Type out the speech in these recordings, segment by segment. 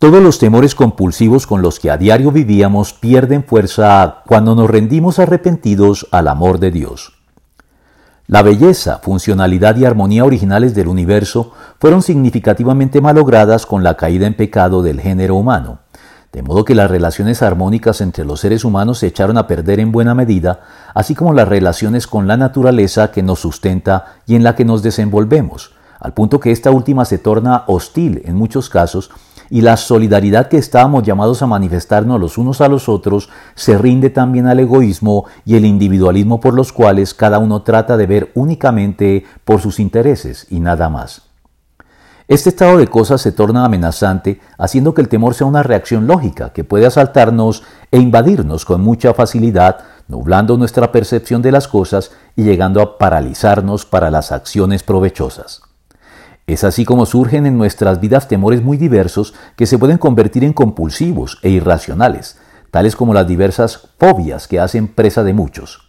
Todos los temores compulsivos con los que a diario vivíamos pierden fuerza cuando nos rendimos arrepentidos al amor de Dios. La belleza, funcionalidad y armonía originales del universo fueron significativamente malogradas con la caída en pecado del género humano, de modo que las relaciones armónicas entre los seres humanos se echaron a perder en buena medida, así como las relaciones con la naturaleza que nos sustenta y en la que nos desenvolvemos, al punto que esta última se torna hostil en muchos casos y la solidaridad que estábamos llamados a manifestarnos los unos a los otros se rinde también al egoísmo y el individualismo por los cuales cada uno trata de ver únicamente por sus intereses y nada más. Este estado de cosas se torna amenazante, haciendo que el temor sea una reacción lógica que puede asaltarnos e invadirnos con mucha facilidad, nublando nuestra percepción de las cosas y llegando a paralizarnos para las acciones provechosas. Es así como surgen en nuestras vidas temores muy diversos que se pueden convertir en compulsivos e irracionales, tales como las diversas fobias que hacen presa de muchos.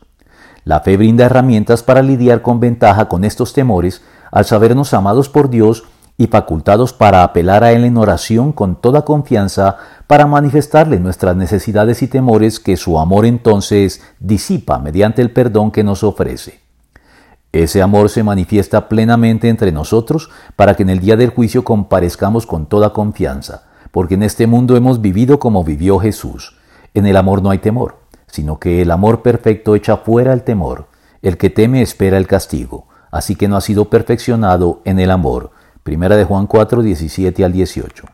La fe brinda herramientas para lidiar con ventaja con estos temores al sabernos amados por Dios y facultados para apelar a Él en oración con toda confianza para manifestarle nuestras necesidades y temores que su amor entonces disipa mediante el perdón que nos ofrece. Ese amor se manifiesta plenamente entre nosotros para que en el día del juicio comparezcamos con toda confianza, porque en este mundo hemos vivido como vivió Jesús. En el amor no hay temor, sino que el amor perfecto echa fuera el temor. El que teme espera el castigo, así que no ha sido perfeccionado en el amor. Primera de Juan 4, 17 al 18.